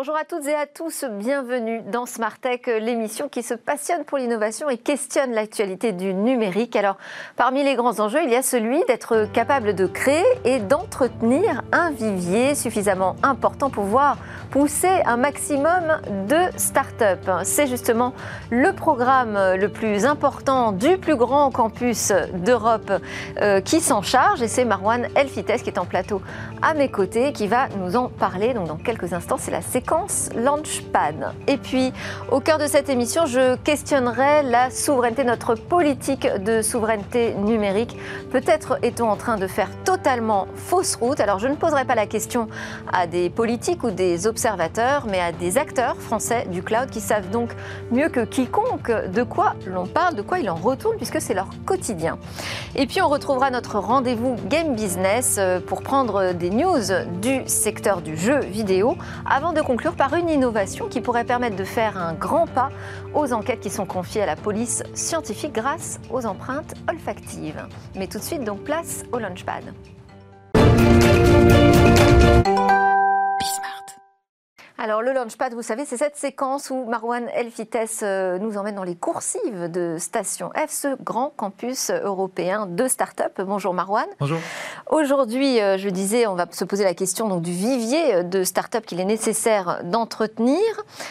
Bonjour à toutes et à tous, bienvenue dans Smart Tech, l'émission qui se passionne pour l'innovation et questionne l'actualité du numérique. Alors, parmi les grands enjeux, il y a celui d'être capable de créer et d'entretenir un vivier suffisamment important pour pouvoir pousser un maximum de start-up. C'est justement le programme le plus important du plus grand campus d'Europe euh, qui s'en charge et c'est Marwan Elfites qui est en plateau à mes côtés qui va nous en parler. Donc, dans quelques instants, c'est la séquence Launchpad. Et puis, au cœur de cette émission, je questionnerai la souveraineté, notre politique de souveraineté numérique. Peut-être est-on en train de faire totalement fausse route. Alors, je ne poserai pas la question à des politiques ou des observateurs, mais à des acteurs français du cloud qui savent donc mieux que quiconque de quoi l'on parle, de quoi il en retourne, puisque c'est leur quotidien. Et puis, on retrouvera notre rendez-vous Game Business euh, pour prendre des news du secteur du jeu vidéo avant de conclure par une innovation qui pourrait permettre de faire un grand pas aux enquêtes qui sont confiées à la police scientifique grâce aux empreintes olfactives. Mais tout de suite, donc place au Launchpad. Alors le Launchpad, vous savez, c'est cette séquence où Marwan Elfites euh, nous emmène dans les coursives de Station F, ce grand campus européen de start-up. Bonjour Marwan. Bonjour. Aujourd'hui, euh, je disais, on va se poser la question donc, du vivier de start-up qu'il est nécessaire d'entretenir.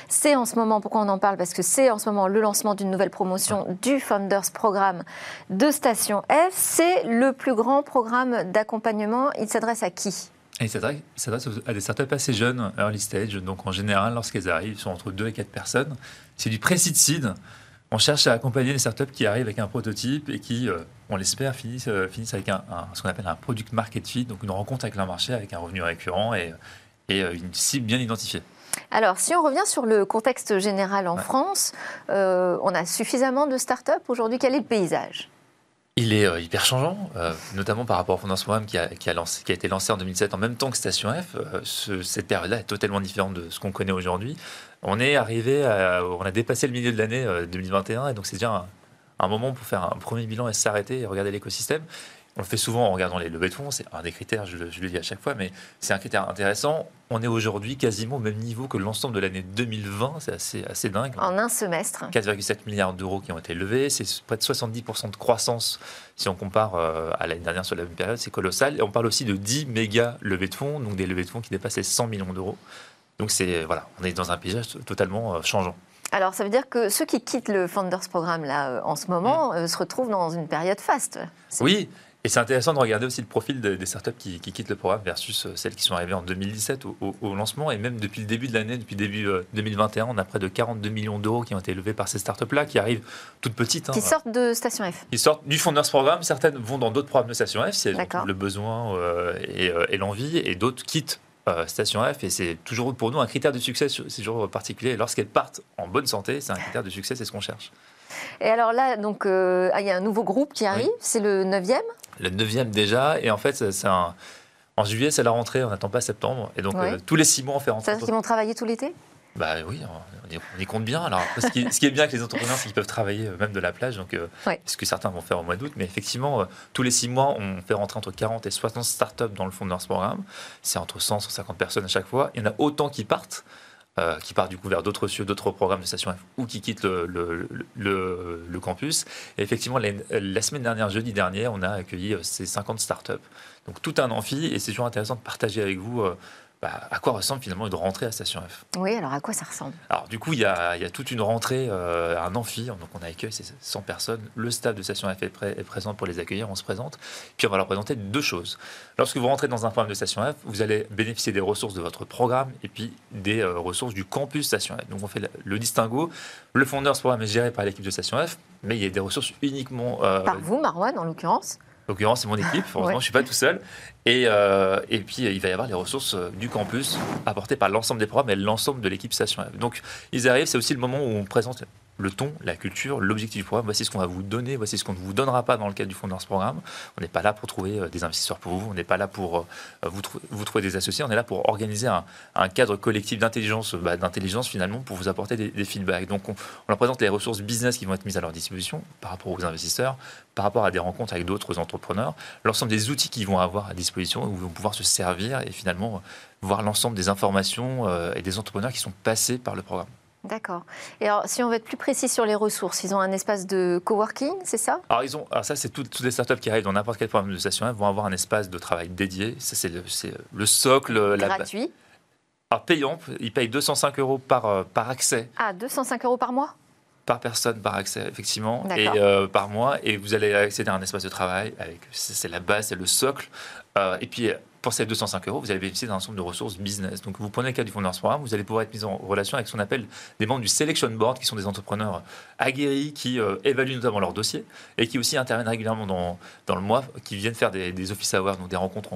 C'est en ce moment, pourquoi on en parle? Parce que c'est en ce moment le lancement d'une nouvelle promotion du Founders Programme de Station F. C'est le plus grand programme d'accompagnement. Il s'adresse à qui? Et il s'adresse à des startups assez jeunes, early stage. Donc en général, lorsqu'elles arrivent, ils sont entre 2 et 4 personnes. C'est du pré-seed seed. On cherche à accompagner les startups qui arrivent avec un prototype et qui, euh, on l'espère, finissent, euh, finissent, avec un, ce qu'on appelle un product market fit, donc une rencontre avec leur marché avec un revenu récurrent et, et euh, une cible bien identifiée. Alors, si on revient sur le contexte général en France, on a suffisamment de startups aujourd'hui. Quel est le paysage? Il est euh, hyper changeant, euh, notamment par rapport au Fondance Programme qui a, lancé, été lancé en 2007 en même temps que Station F. Euh, cette période-là est totalement différente de ce qu'on connaît aujourd'hui. On est arrivé, on a dépassé le milieu de l'année 2021 et donc c'est déjà un, moment pour faire un premier bilan et s'arrêter et regarder l'écosystème. On le fait souvent en regardant les levées de fonds, c'est un des critères, je le, dis à chaque fois, mais c'est un critère intéressant. On est aujourd'hui quasiment au même niveau que l'ensemble de l'année 2020, c'est assez, assez dingue. En un semestre. 4,7 milliards d'euros qui ont été levés, c'est près de 70% de croissance si on compare euh, à l'année dernière sur la même période, c'est colossal. Et on parle aussi de 10 méga levées de fonds, donc des levées de fonds qui dépassent les 100 millions d'euros. Donc c'est voilà, on est dans un paysage totalement euh, changeant. Alors, ça veut dire que ceux qui quittent le Founders Programme là, euh, en ce moment mm. se retrouvent dans une période faste. Oui, et c'est intéressant de regarder aussi le profil des startups qui, qui, quittent le programme versus euh, celles qui sont arrivées en 2017 au, lancement. Et même depuis le début de l'année, depuis début 2021, euh, on a près de 42 millions d'euros qui ont été levés par ces startups-là, qui arrivent toutes petites. Hein. Qui sortent de Station F. Qui sortent du Founders Programme. Certaines vont dans d'autres programmes de Station F si elles ont le besoin euh, et, l'envie. Et d'autres quittent Station F et c'est toujours pour nous un critère de succès, c'est toujours particulier. Lorsqu'elles partent en bonne santé, c'est un critère de succès, c'est ce qu'on cherche. Et alors là, donc, il y a un nouveau groupe qui arrive, c'est le 9e le neuvième déjà. Et en fait, c'est un... en juillet, c'est la rentrée, on n'attend pas septembre. Et donc, euh, tous les six mois, on fait rentrer. C'est-à-dire qu'ils vont travailler tout l'été? Bah oui, on y, compte bien. Alors, ce qui, est, bien avec les entrepreneurs, c'est qu'ils peuvent travailler euh, même de la plage, donc, euh, ce que certains vont faire au mois d'août. Mais effectivement, tous les six mois, on fait rentrer entre 40 et 60 startups dans le fond de notre programme. C'est entre 100 et 150 personnes à chaque fois. Il y en a autant qui partent. Qui partent du coup vers d'autres cieux, d'autres programmes de Station F ou qui quittent le, campus. Et effectivement, la, la, semaine dernière, jeudi dernier, on a accueilli ces 50 startups. Donc tout un amphi, et c'est toujours intéressant de partager avec vous bah, à quoi ressemble finalement une rentrée à Station F Oui, alors à quoi ça ressemble? Alors du coup, il y a, y a, toute une rentrée, euh, un amphi, donc on a accueilli ces 100 personnes. Le staff de Station F est, est, présent pour les accueillir, on se présente. Puis on va leur présenter deux choses. Lorsque vous rentrez dans un programme de Station F, vous allez bénéficier des ressources de votre programme et puis des euh, ressources du campus Station F. Donc on fait le, distinguo. Le fondeur, ce programme est géré par l'équipe de Station F, mais il y a des ressources uniquement... Euh, par vous, Marwan, en l'occurrence en l'occurrence, c'est mon équipe. Heureusement, je ne suis pas tout seul. Et, euh, et, puis, il va y avoir les ressources euh, du campus apportées par l'ensemble des programmes et l'ensemble de l'équipe Station F. Donc, ils arrivent, c'est aussi le moment où on présente le ton, la culture, l'objectif du programme. Voici ce qu'on va vous donner, voici ce qu'on ne vous donnera pas dans le cadre du fonds ce programme. On n'est pas là pour trouver des investisseurs pour vous, on n'est pas là pour vous, vous, trouver des associés, on est là pour organiser un, cadre collectif d'intelligence, bah, d'intelligence finalement, pour vous apporter des, feedbacks. Donc on, leur présente les ressources business qui vont être mises à leur disposition par rapport aux investisseurs, par rapport à des rencontres avec d'autres entrepreneurs, l'ensemble des outils qu'ils vont avoir à disposition, où ils vont pouvoir se servir et finalement voir l'ensemble des informations euh, et des entrepreneurs qui sont passés par le programme. D'accord. Et alors, si on veut être plus précis sur les ressources, ils ont un espace de coworking, c'est ça? Alors, ils ont, alors ça, c'est toutes les startups qui arrivent dans n'importe quel programme de station vont avoir un espace de travail dédié. Ça, c'est le, le, socle. Gratuit? alors, payant, ils payent 205 euros par, euh, par accès. Ah, 205 euros par mois? Par personne par accès, effectivement, et euh, par mois. Et vous allez accéder à un espace de travail. avec C'est la base, c'est le socle. et puis, pour ces 205 euros, vous allez bénéficier d'un ensemble de ressources business. Donc, vous prenez le cas du fonds vous allez pouvoir être mis en relation avec ce qu'on appelle des membres du Selection Board, qui sont des entrepreneurs aguerris, qui euh, évaluent notamment leurs dossiers et qui aussi interviennent régulièrement dans, dans le mois, qui viennent faire des, des office hours, donc des rencontres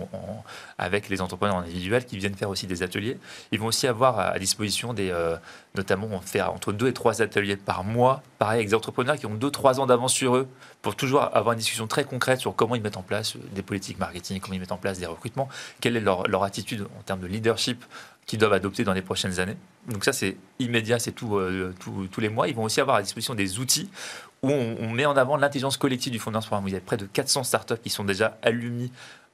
avec les entrepreneurs individuels, qui viennent faire aussi des ateliers. Ils vont aussi avoir à, disposition des, euh, notamment faire entre deux et trois ateliers par mois, pareil avec des entrepreneurs qui ont deux, trois ans d'avance sur eux, pour toujours avoir une discussion très concrète sur comment ils mettent en place des politiques marketing, comment ils mettent en place des recrutements, quelle est leur, attitude en termes de leadership qu'ils doivent adopter dans les prochaines années. Donc ça, c'est immédiat, c'est tout, euh, tous les mois. Ils vont aussi avoir à disposition des outils où on, met en avant l'intelligence collective du fonds programme. Il y a près de 400 startups qui sont déjà allumis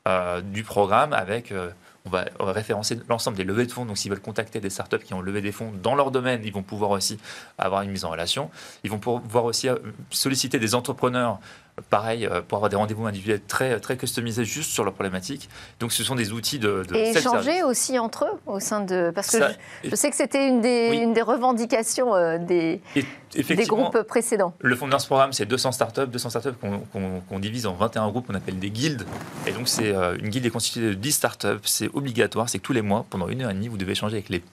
euh, du programme avec... Euh, on va référencer l'ensemble des levées de fonds. Donc, s'ils veulent contacter des startups qui ont levé des fonds dans leur domaine, ils vont pouvoir aussi avoir une mise en relation. Ils vont pouvoir aussi solliciter des entrepreneurs pareil, euh, pour avoir des rendez-vous individuels très, très customisés juste sur leur problématique. Donc ce sont des outils de... de et échanger aussi entre eux au sein de... Parce que je, sais que c'était une, des, une des revendications euh, des, des groupes précédents. Le ce programme, c'est 200 startups, 200 startups qu'on divise en 21 groupes qu'on appelle des guildes. Et donc c'est euh, une guilde est constituée de 10 startups, c'est obligatoire, c'est que tous les mois, pendant une heure et demie, vous devez échanger avec les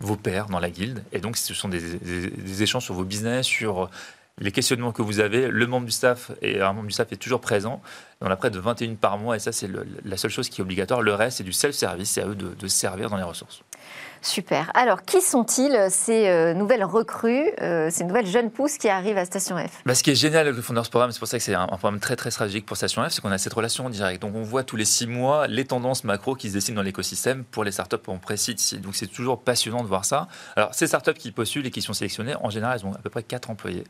vos pairs dans la guilde. Et donc, ce sont des, des, des échanges sur vos business, sur les questionnements que vous avez, le membre du staff et un membre du staff est toujours présent. On a près de 21 par mois et ça c'est la seule chose qui est obligatoire. Le reste c'est du self-service, c'est à eux de, servir dans les ressources. Super. Alors, qui sont-ils ces euh, nouvelles recrues, euh, ces nouvelles jeunes pousses qui arrivent à Station F? Bah, Ce qui est génial avec le Founders Programme, c'est pour ça que c'est un, programme très très stratégique pour Station F, c'est qu'on a cette relation en direct. Donc, on voit tous les six mois les tendances macro qui se dessinent dans l'écosystème pour les startups en précise. Donc, c'est toujours passionnant de voir ça. Alors, ces startups qui postulent et qui sont sélectionnées, en général, elles ont à peu près 4 employés.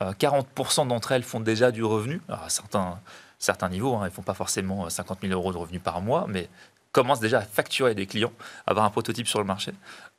40% euh, d'entre elles font déjà du revenu. à certains, certains niveaux, hein, elles ne font pas forcément 50 000 euros de revenus par mois, mais commencent déjà à facturer des clients, à avoir un prototype sur le marché.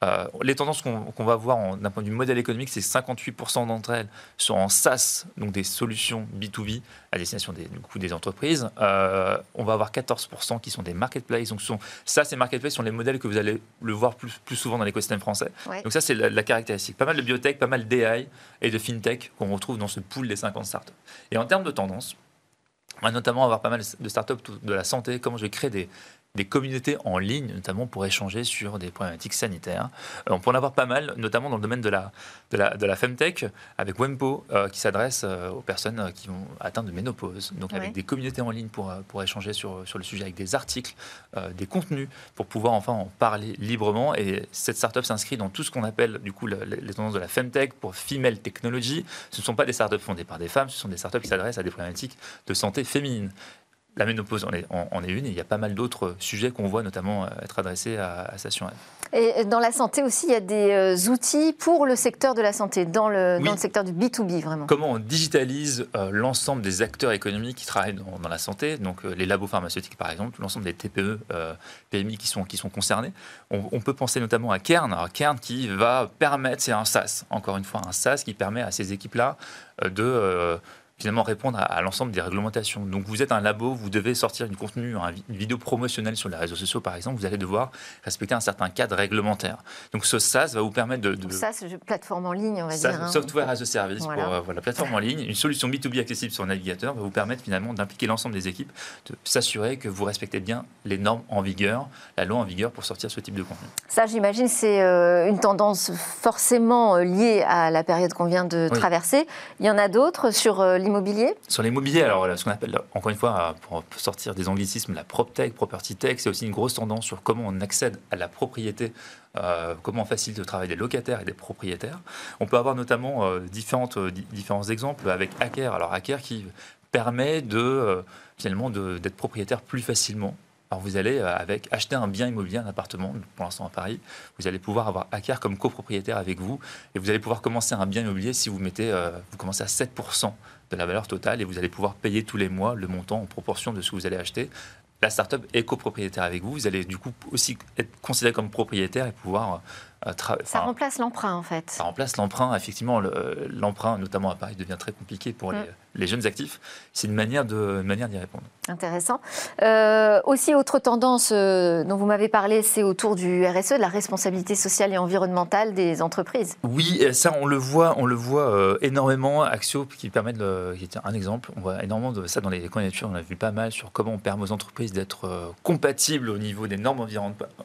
Euh, les tendances qu'on va voir d'un point de vue modèle économique, c'est 58% d'entre elles sont en SaaS, donc des solutions B2B à destination des, du coup, des entreprises. Euh, on va avoir 14% qui sont des marketplaces. Donc, sont, SaaS et marketplace sont les modèles que vous allez le voir plus, plus souvent dans l'écosystème français. Donc, ça, c'est la, caractéristique. Pas mal de biotech, pas mal d'AI et de fintech qu'on retrouve dans ce pool des 50 startups. Et en termes de tendance, on va notamment avoir pas mal de startups de la santé, comment je vais créer des, des communautés en ligne, notamment pour échanger sur des problématiques sanitaires. Euh, on peut en avoir pas mal, notamment dans le domaine de la, de la, de la Femtech, avec Wempo, euh, qui s'adresse euh, aux personnes qui vont atteindre de ménopause. Donc avec des communautés en ligne pour, pour échanger sur, sur le sujet, avec des articles, des contenus, pour pouvoir enfin en parler librement. Et cette startup s'inscrit dans tout ce qu'on appelle du coup les tendances de la Femtech pour Female Technology. Ce ne sont pas des startups fondées par des femmes, ce sont des startups qui s'adressent à des problématiques de santé féminine. La ménopause en est, une, et il y a pas mal d'autres sujets qu'on voit notamment euh, être adressés à, à Station Et dans la santé aussi, il y a des euh, outils pour le secteur de la santé, dans le, secteur du B2B vraiment. Comment on digitalise euh, l'ensemble des acteurs économiques qui travaillent dans, la santé, donc les labos pharmaceutiques par exemple, l'ensemble des TPE, PMI qui sont, qui sont concernés. On, peut penser notamment à Kern, Alors, Kern qui va permettre, c'est un SaaS, encore une fois, un SaaS qui permet à ces équipes-là de finalement répondre à, l'ensemble des réglementations. Donc vous êtes un labo, vous devez sortir une contenu, une vidéo promotionnelle sur les réseaux sociaux par exemple, vous allez devoir respecter un certain cadre réglementaire. Donc ce SaaS va vous permettre de... de SaaS, plateforme en ligne, on va dire. Hein. Software as a service voilà. pour euh, voilà, plateforme en ligne. Une solution B2B accessible sur navigateur va vous permettre finalement d'impliquer l'ensemble des équipes, de s'assurer que vous respectez bien les normes en vigueur, la loi en vigueur pour sortir ce type de contenu. Ça, j'imagine, c'est euh, une tendance forcément euh, liée à la période qu'on vient de traverser. Il y en a d'autres sur l'immobilier Sur l'immobilier, alors ce qu'on appelle, encore une fois, pour sortir des anglicismes, la PropTech, Property Tech, c'est aussi une grosse tendance sur comment on accède à la propriété euh, comment on facilite le travail des locataires et des propriétaires. On peut avoir notamment euh, différentes, différents exemples avec Hacker. Alors Hacker qui permet de, finalement d'être propriétaire plus facilement alors vous allez euh, avec acheter un bien immobilier, un appartement, pour l'instant à Paris, vous allez pouvoir avoir Acker comme copropriétaire avec vous et vous allez pouvoir commencer un bien immobilier si vous mettez, euh, vous commencez à 7% de la valeur totale et vous allez pouvoir payer tous les mois le montant en proportion de ce que vous allez acheter. La startup est copropriétaire avec vous, vous allez du coup aussi être considéré comme propriétaire et pouvoir euh, ça remplace l'emprunt en fait. Ça remplace l'emprunt. Effectivement, l'emprunt, notamment à Paris, devient très compliqué pour les, mm les jeunes actifs, c'est une manière d'y manière répondre. Intéressant. Euh, aussi, autre tendance euh, dont vous m'avez parlé, c'est autour du RSE, de la responsabilité sociale et environnementale des entreprises. Oui, ça, on le voit, on le voit euh, énormément. Axio, qui permet de, qui est un exemple, on voit énormément de ça dans les candidatures. On a vu pas mal sur comment on permet aux entreprises d'être compatibles au niveau des normes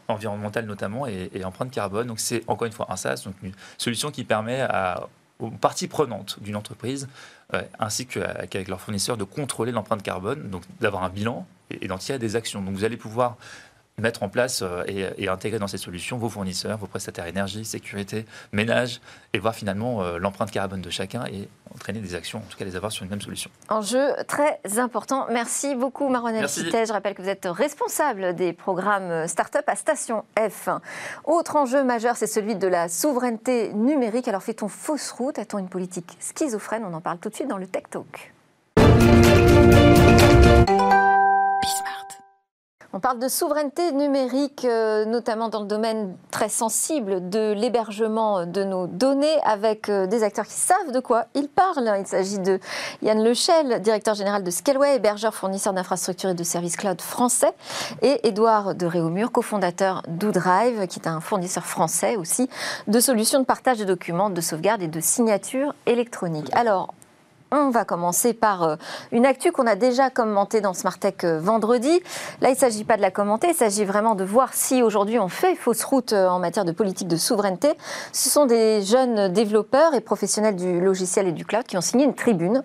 environnementales notamment et, et empreinte carbone. Donc, c'est encore une fois un SaaS, donc une solution qui permet à aux parties prenantes d'une entreprise, euh, ainsi qu'avec leurs fournisseurs, de contrôler l'empreinte carbone, donc d'avoir un bilan et, d'en tirer des actions. Donc vous allez pouvoir mettre en place euh, et, intégrer dans ces solutions vos fournisseurs, vos prestataires énergie, sécurité, ménage, et voir finalement euh, l'empreinte carbone de chacun et entraîner des actions, en tout cas les avoir sur une même solution. Enjeu très important. Merci beaucoup Maronel Cité. Je rappelle que vous êtes responsable des programmes Startup à Station F. Autre enjeu majeur, c'est celui de la souveraineté numérique. Alors fait-on fausse route? A-t-on une politique schizophrène? On en parle tout de suite dans le Tech Talk. On parle de souveraineté numérique, euh, notamment dans le domaine très sensible de l'hébergement de nos données, avec euh, des acteurs qui savent de quoi ils parlent. Il s'agit de Yann Lechel, directeur général de Scaleway, hébergeur fournisseur d'infrastructures et de services cloud français, et Édouard de Réaumur, cofondateur d'OuDrive, qui est un fournisseur français aussi de solutions de partage de documents, de sauvegarde et de signature électronique. Alors, on va commencer par euh, une actu qu'on a déjà commentée dans Smart Tech euh, vendredi. Là, il ne s'agit pas de la commenter, il s'agit vraiment de voir si aujourd'hui on fait fausse route euh, en matière de politique de souveraineté. Ce sont des jeunes développeurs et professionnels du logiciel et du cloud qui ont signé une tribune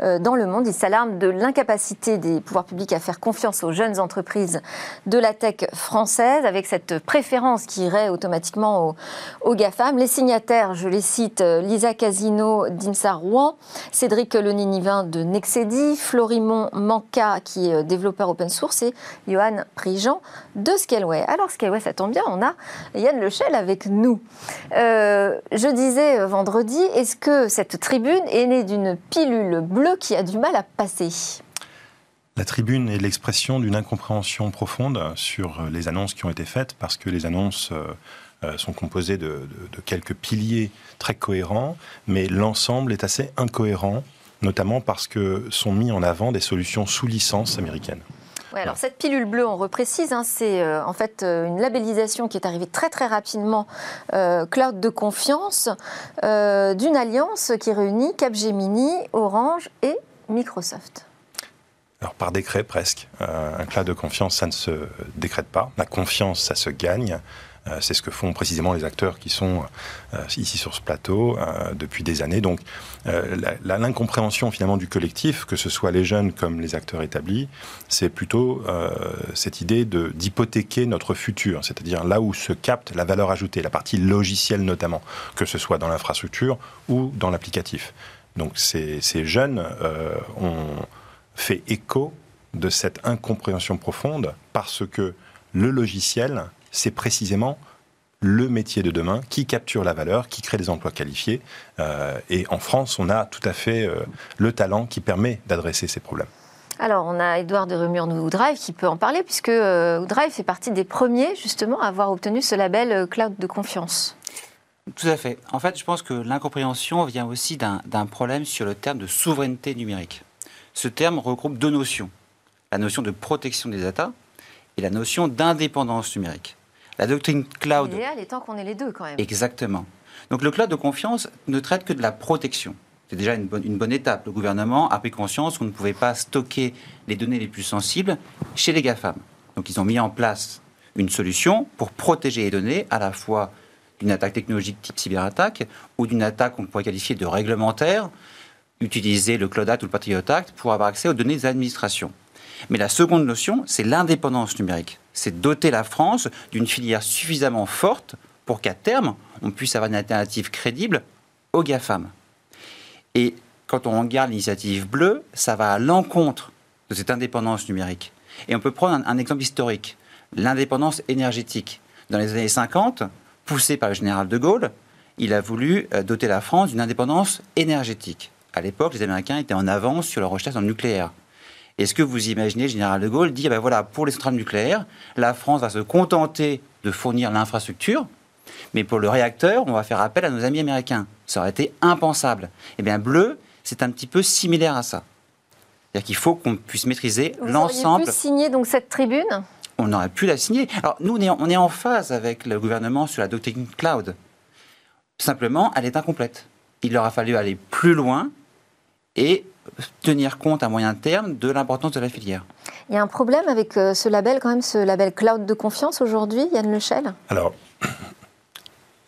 dans le monde. Ils s'alarment de l'incapacité des pouvoirs publics à faire confiance aux jeunes entreprises de la tech française, avec cette préférence qui irait automatiquement aux, GAFAM. Les signataires, je les cite, Lisa Casino d'INSA Rouen, Cédric le Le Ninivin de Nexedi, Florimon Manca, qui est euh, développeur open source, et Johan Prigent de Scaleway. Alors, Scaleway, ça tombe bien, on a Yann Lechel avec nous. Euh, je disais euh, vendredi, est-ce que cette tribune est née d'une pilule bleue qui a du mal à passer? La tribune est l'expression d'une incompréhension profonde sur les annonces qui ont été faites, parce que les annonces sont composés de, quelques piliers très cohérents, mais l'ensemble est assez incohérent, notamment parce que sont mis en avant des solutions sous licence américaine. Alors cette pilule bleue, on reprécise, hein, c'est euh, en fait euh, une labellisation qui est arrivée très très rapidement, cloud de confiance, d'une alliance qui réunit Capgemini, Orange et Microsoft. Alors par décret presque. un cloud de confiance, ça ne se décrète pas. La confiance, ça se gagne. Euh, c'est ce que font précisément les acteurs qui sont euh, ici sur ce plateau euh, depuis des années. Donc l'incompréhension finalement du collectif, que ce soit les jeunes comme les acteurs établis, c'est plutôt cette idée d'hypothéquer notre futur, c'est-à-dire là où se capte la valeur ajoutée, la partie logicielle notamment, que ce soit dans l'infrastructure ou dans l'applicatif. Donc ces, ces jeunes ont fait écho de cette incompréhension profonde parce que le logiciel c'est précisément le métier de demain qui capture la valeur, qui crée des emplois qualifiés. Euh, et en France, on a tout à fait euh, le talent qui permet d'adresser ces problèmes. Alors, on a Edouard de Remur de Drive qui peut en parler, puisque euh, Drive fait partie des premiers, justement, à avoir obtenu ce label Cloud de confiance. Tout à fait. En fait, je pense que l'incompréhension vient aussi d'un problème sur le terme de souveraineté numérique. Ce terme regroupe deux notions. La notion de protection des data et la notion d'indépendance numérique. La doctrine cloud. L'idéal étant qu'on ait les deux quand même. Exactement. Donc le cloud de confiance ne traite que de la protection. C'est déjà une bonne, une bonne, étape. Le gouvernement a pris conscience qu'on ne pouvait pas stocker les données les plus sensibles chez les GAFAM. Donc ils ont mis en place une solution pour protéger les données à la fois d'une attaque technologique type cyberattaque ou d'une attaque qu'on pourrait qualifier de réglementaire, utiliser le Cloud Act ou le Patriot Act pour avoir accès aux données des administrations. Mais la seconde notion, c'est l'indépendance numérique. C'est doter la France d'une filière suffisamment forte pour qu'à terme, on puisse avoir une alternative crédible aux GAFAM. Et quand on regarde l'initiative bleue, ça va à l'encontre de cette indépendance numérique. Et on peut prendre un, exemple historique, l'indépendance énergétique. Dans les années 50, poussé par le général de Gaulle, il a voulu euh, doter la France d'une indépendance énergétique. À l'époque, les Américains étaient en avance sur leur recherche le nucléaire. Est-ce que vous imaginez général de Gaulle dire, ben voilà, pour les centrales nucléaires, la France va se contenter de fournir l'infrastructure, mais pour le réacteur, on va faire appel à nos amis américains. Ça aurait été impensable. Eh bien, bleu, c'est un petit peu similaire à ça. C'est-à-dire qu'il faut qu'on puisse maîtriser l'ensemble. Vous pu signer donc cette tribune? On aurait pu la signer. Alors nous, on est, on est en phase avec le gouvernement sur la doctrine cloud. Simplement, elle est incomplète. Il aura fallu aller plus loin et tenir compte à moyen terme de l'importance de la filière. Il y a un problème avec euh, ce label, quand même, ce label cloud de confiance aujourd'hui, Yann Lechel? Alors,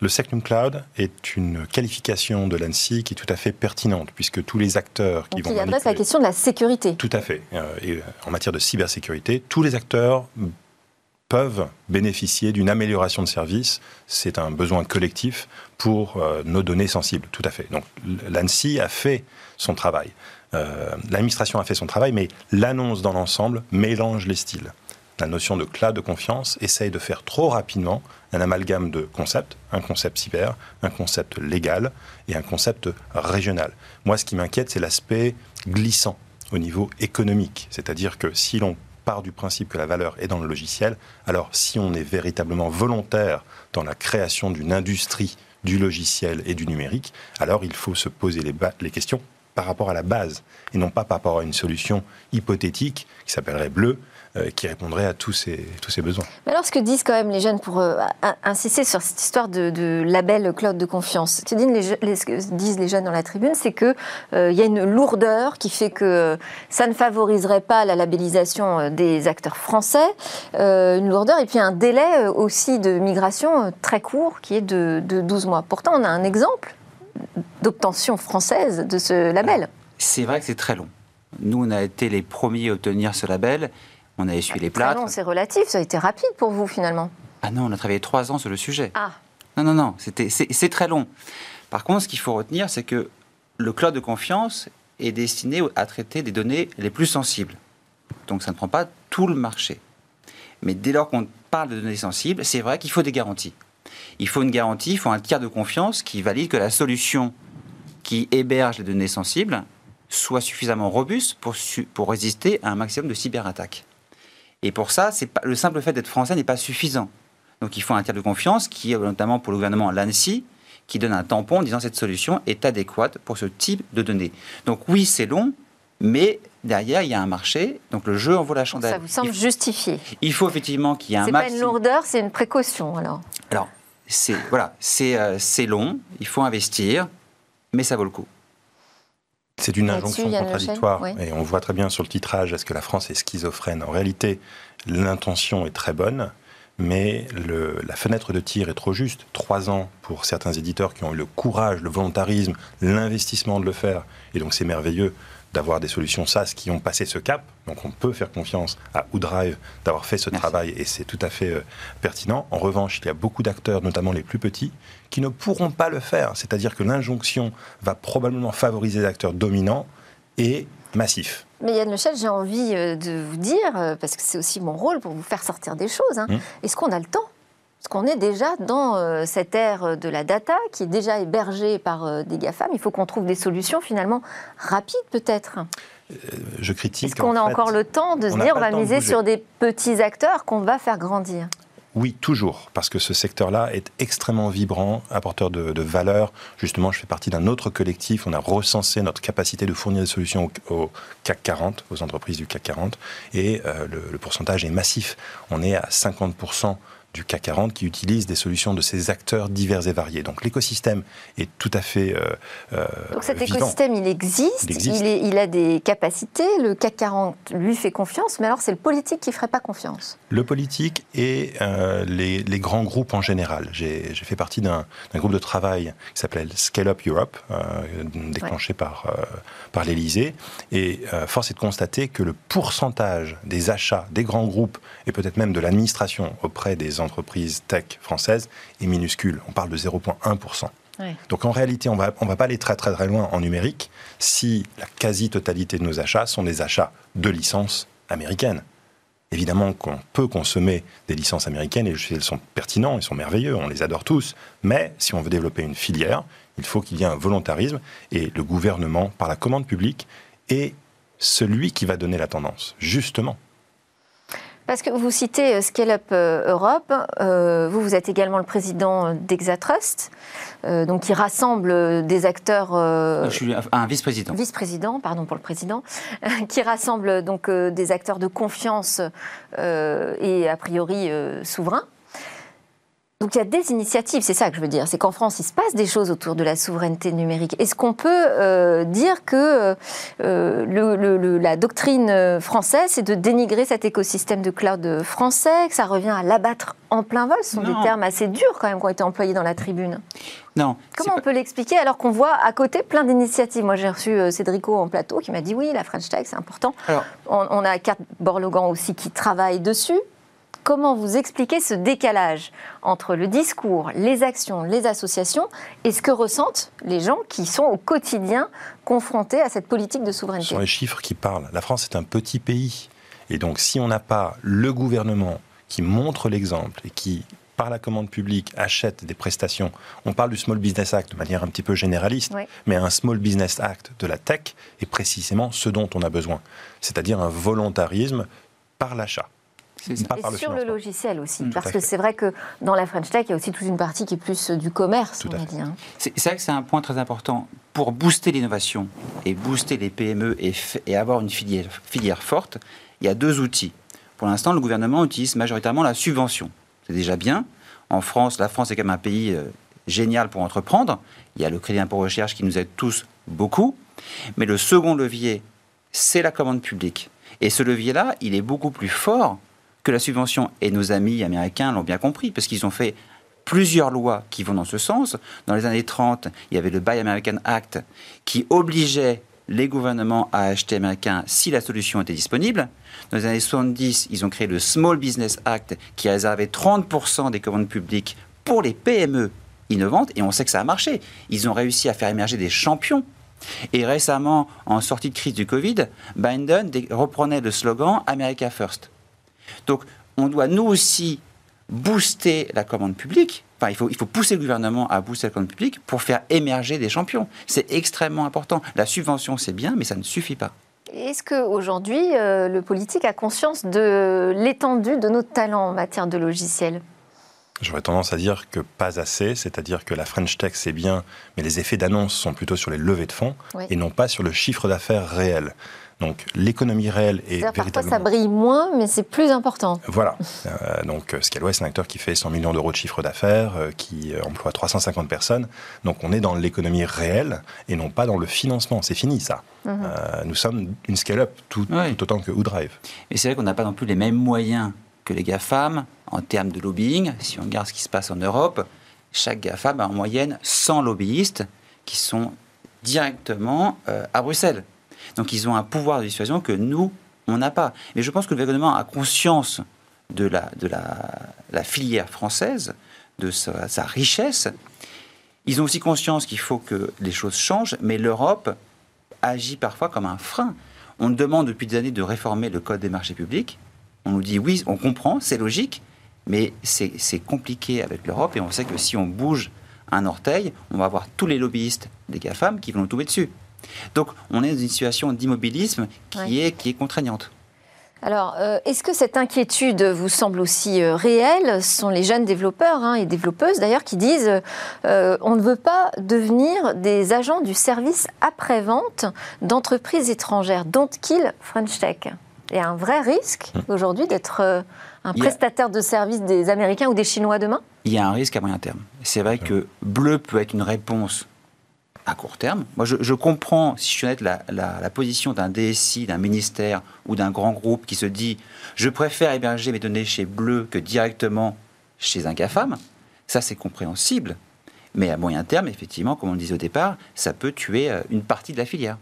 le Secnum Cloud est une qualification de l'ANSI qui est tout à fait pertinente, puisque tous les acteurs qui vont. Il adresse la question de la sécurité. Tout à fait. Euh, et en matière de cybersécurité, tous les acteurs peuvent bénéficier d'une amélioration de service. C'est un besoin collectif pour euh, nos données sensibles, tout à fait. Donc l'ANSI a fait son travail. Euh, l'administration a fait son travail, mais l'annonce dans l'ensemble mélange les styles. La notion de cloud de confiance essaye de faire trop rapidement un amalgame de concepts, un concept cyber, un concept légal et un concept régional. Moi, ce qui m'inquiète, c'est l'aspect glissant au niveau économique. C'est-à-dire que si l'on part du principe que la valeur est dans le logiciel, alors si on est véritablement volontaire dans la création d'une industrie du logiciel et du numérique, alors il faut se poser les, les questions par rapport à la base et non pas par rapport à une solution hypothétique qui s'appellerait bleu euh, qui répondrait à tous ces, tous ces besoins. Mais alors, ce que disent quand même les jeunes, pour euh, insister sur cette histoire de, label cloud de confiance, ce que disent les, jeunes dans la tribune, c'est qu'il euh, y a une lourdeur qui fait que ça ne favoriserait pas la labellisation des acteurs français, une lourdeur et puis un délai aussi de migration très court qui est de, de 12 mois. Pourtant, on a un exemple d'obtention française de ce label. C'est vrai que c'est très long. Nous, on a été les premiers à obtenir ce label on a essuyé les plâtres. c'est relatif, ça a été rapide pour vous finalement. Ah non, on a travaillé trois ans sur le sujet. Ah. Non, non, non, c'est très long. Par contre, ce qu'il faut retenir, c'est que le cloud de confiance est destiné à traiter des données les plus sensibles. Donc ça ne prend pas tout le marché. Mais dès lors qu'on parle de données sensibles, c'est vrai qu'il faut des garanties. Il faut une garantie, il faut un tiers de confiance qui valide que la solution qui héberge les données sensibles soit suffisamment robuste pour, pour résister à un maximum de cyberattaques. Et pour ça, pas, le simple fait d'être français n'est pas suffisant. Donc il faut un tiers de confiance qui est notamment pour le gouvernement l'ANSI, qui donne un tampon en disant cette solution est adéquate pour ce type de données. Donc oui, c'est long, mais derrière, il y a un marché, donc le jeu en vaut la chandelle. Ça vous semble justifié Il faut effectivement qu'il y ait un maximum... C'est pas une lourdeur, c'est une précaution alors Alors, c'est voilà, euh, c'est long, il faut investir, mais ça vaut le coup. C'est une injonction contradictoire. Et on voit très bien sur le titrage, est-ce que la France est schizophrène? En réalité, l'intention est très bonne, mais la fenêtre de tir est trop juste. Trois ans pour certains éditeurs qui ont eu le courage, le volontarisme, l'investissement de le faire. Et donc c'est merveilleux d'avoir des solutions SaaS qui ont passé ce cap. Donc on peut faire confiance à OoDrive d'avoir fait ce travail et c'est tout à fait euh, pertinent. En revanche, il y a beaucoup d'acteurs, notamment les plus petits, qui ne pourront pas le faire. C'est-à-dire que l'injonction va probablement favoriser les acteurs dominants et massifs. Mais Yann Lechel, j'ai envie euh, de vous dire, euh, parce que c'est aussi mon rôle pour vous faire sortir des choses, hein. hum. est-ce qu'on a le temps parce qu'on est déjà dans euh, cette ère de la data qui est déjà hébergée par euh, des GAFAM. Il faut qu'on trouve des solutions finalement rapides peut-être. Euh, je critique. Est-ce qu'on a encore le temps de se dire on va miser sur des petits acteurs qu'on va faire grandir? Oui, toujours, parce que ce secteur-là est extrêmement vibrant, apporteur de, de, valeur. Justement, je fais partie d'un autre collectif. On a recensé notre capacité de fournir des solutions au, CAC 40, aux entreprises du CAC 40, et le, le, pourcentage est massif. On est à 50% du CAC 40 qui utilisent des solutions de ces acteurs divers et variés. Donc l'écosystème est tout à fait euh, euh Donc cet écosystème, il existe, il, il, a des capacités, le CAC 40 lui fait confiance, mais alors c'est le politique qui ne ferait pas confiance? Le politique et euh, les, les, grands groupes en général. J'ai fait partie d'un groupe de travail qui s'appelle Scale Up Europe, euh, déclenché par, par l'Elysée, et force est de constater que le pourcentage des achats des grands groupes et peut-être même de l'administration auprès des entreprises tech françaises est minuscule. On parle de 0,1%. Donc en réalité, on ne va, on va pas aller très, très très loin en numérique si la quasi-totalité de nos achats sont des achats de licences américaines. Évidemment qu'on peut consommer des licences américaines et elles sont pertinents, ils sont merveilleux, on les adore tous. Mais si on veut développer une filière, il faut qu'il y ait un volontarisme et le gouvernement, par la commande publique, est celui qui va donner la tendance, justement. Parce que vous citez euh, Scale Up euh, Europe, euh, vous, vous êtes également le président d'Exatrust, donc qui rassemble des acteurs. Je suis un vice-président. Vice-président, pardon pour le président, qui rassemble donc des acteurs de confiance et a priori souverains. Donc il y a des initiatives, c'est ça que je veux dire. C'est qu'en France, il se passe des choses autour de la souveraineté numérique. Est-ce qu'on peut euh, dire que euh, le, la doctrine française, c'est de dénigrer cet écosystème de cloud français, que ça revient à l'abattre en plein vol? Ce sont des termes assez durs quand même qui ont été employés dans la tribune. Non. Comment on peut l'expliquer alors qu'on voit à côté plein d'initiatives? Moi, j'ai reçu euh, Cédrico en plateau qui m'a dit oui, la French Tech, c'est important. on, on, a Carte Borlogan aussi qui travaille dessus. Comment vous expliquez ce décalage entre le discours, les actions, les associations et ce que ressentent les gens qui sont au quotidien confrontés à cette politique de souveraineté Ce sont les chiffres qui parlent. La France est un petit pays. Et donc si on n'a pas le gouvernement qui montre l'exemple et qui par la commande publique, achète des prestations. On parle du Small Business Act de manière un petit peu généraliste, mais un Small Business Act de la tech est précisément ce dont on a besoin, c'est-à-dire un volontarisme par l'achat. Et sur le logiciel aussi, parce que c'est vrai que dans la French Tech, il y a aussi toute une partie qui est plus du commerce, on va dire. C'est vrai que c'est un point très important. Pour booster l'innovation et booster les PME et, et avoir une filière, filière forte, il y a deux outils. Pour l'instant, le gouvernement utilise majoritairement la subvention. C'est déjà bien. En France, la France est quand même un pays euh, génial pour entreprendre. Il y a le crédit impôt recherche qui nous aide tous beaucoup. Mais le second levier, c'est la commande publique. Et ce levier-là, il est beaucoup plus fort que la subvention. Et nos amis américains l'ont bien compris, parce qu'ils ont fait plusieurs lois qui vont dans ce sens. Dans les années 30, il y avait le Buy American Act qui obligeait les gouvernements à acheter américain si la solution était disponible. Dans les années 70, ils ont créé le Small Business Act qui réservait 30% des commandes publiques pour les PME innovantes et on sait que ça a marché. Ils ont réussi à faire émerger des champions. Et récemment, en sortie de crise du Covid, Biden reprenait le slogan America First. Donc, on doit nous aussi booster la commande publique. Enfin, il faut, pousser le gouvernement à booster la commande publique pour faire émerger des champions. C'est extrêmement important. La subvention, c'est bien, mais ça ne suffit pas. Est-ce qu'aujourd'hui, euh, le politique a conscience de l'étendue de nos talents en matière de logiciels? J'aurais tendance à dire que pas assez, c'est-à-dire que la French Tech c'est bien, mais les effets d'annonce sont plutôt sur les levées de fonds et non pas sur le chiffre d'affaires réel. Donc l'économie réelle est, véritablement... Parfois ça brille moins, mais c'est plus important. Voilà. Euh, donc Scaleway, c'est un acteur qui fait 100 millions d'euros de chiffre d'affaires, euh, qui euh, emploie 350 personnes. Donc on est dans l'économie réelle et non pas dans le financement. C'est fini ça. Mhm. nous sommes une scale-up tout, autant que Woodrive. Et c'est vrai qu'on n'a pas non plus les mêmes moyens que les GAFAM en termes de lobbying. Si on regarde ce qui se passe en Europe, chaque GAFAM a en moyenne 100 lobbyistes qui sont directement à Bruxelles. Donc ils ont un pouvoir de dissuasion que nous, on n'a pas. Mais je pense que le gouvernement a conscience de la, de la, filière française, de sa, sa, richesse. Ils ont aussi conscience qu'il faut que les choses changent, mais l'Europe agit parfois comme un frein. On demande depuis des années de réformer le code des marchés publics. On nous dit oui, on comprend, c'est logique, mais c'est compliqué avec l'Europe et on sait que si on bouge un orteil, on va avoir tous les lobbyistes des GAFAM qui vont nous tomber dessus. Donc on est dans une situation d'immobilisme qui, est, qui est contraignante. Alors, euh, est-ce que cette inquiétude vous semble aussi euh, réelle? Ce sont les jeunes développeurs hein, et développeuses d'ailleurs qui disent euh, on ne veut pas devenir des agents du service après-vente d'entreprises étrangères. Don't kill French Tech. Il y a un vrai risque aujourd'hui d'être euh, un prestataire de services des Américains ou des Chinois demain? Il y a un risque à moyen terme. C'est vrai que bleu peut être une réponse à court terme. Moi, je, comprends, si je suis honnête, la, la position d'un DSI, d'un ministère ou d'un grand groupe qui se dit je préfère héberger mes données chez Bleu que directement chez un GAFAM. Ça, c'est compréhensible. Mais à moyen terme, effectivement, comme on le disait au départ, ça peut tuer euh, une partie de la filière.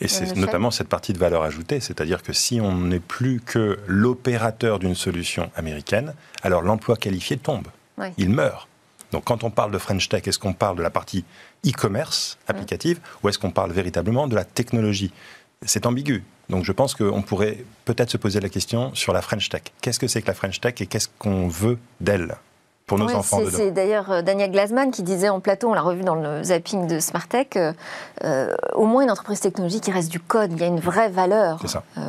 Et c'est notamment cette partie de valeur ajoutée, c'est-à-dire que si on n'est plus que l'opérateur d'une solution américaine, alors l'emploi qualifié tombe, il meurt. Donc quand on parle de French Tech, est-ce qu'on parle de la partie e-commerce applicative ou est-ce qu'on parle véritablement de la technologie? C'est ambigu. Donc je pense qu'on pourrait peut-être se poser la question sur la French Tech. Qu'est-ce que c'est que la French Tech et qu'est-ce qu'on veut d'elle? Pour nos enfants C'est d'ailleurs euh, Daniel Glasman qui disait en plateau, on l'a revu dans le zapping de Smartech, euh, euh, au moins une entreprise technologique qui reste du code, il y a une vraie valeur